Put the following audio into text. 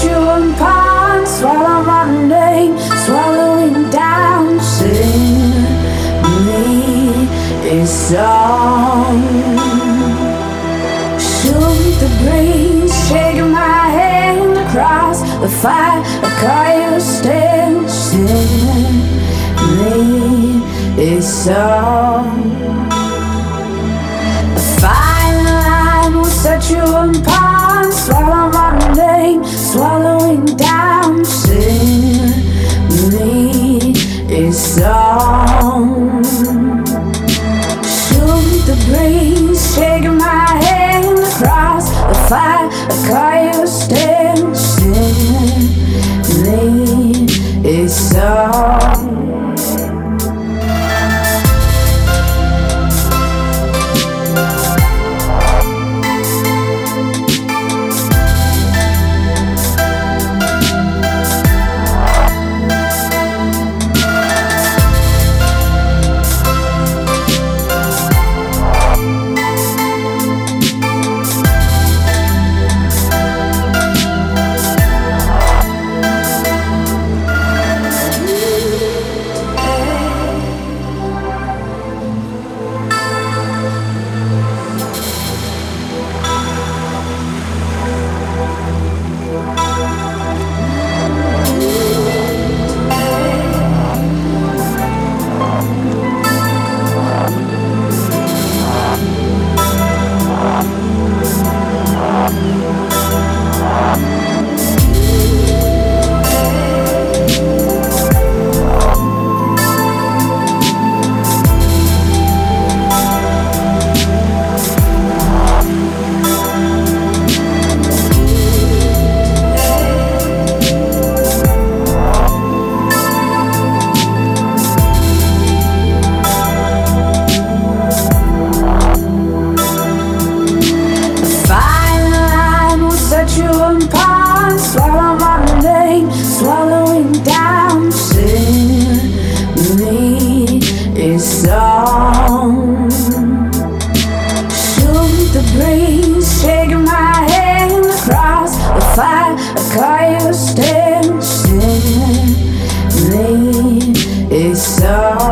chewing pine, swallow my name, swallowing down, sing me a song. Shoot the breeze, shaking my hand across the fire, a coyote stands, sing me a song. Me a call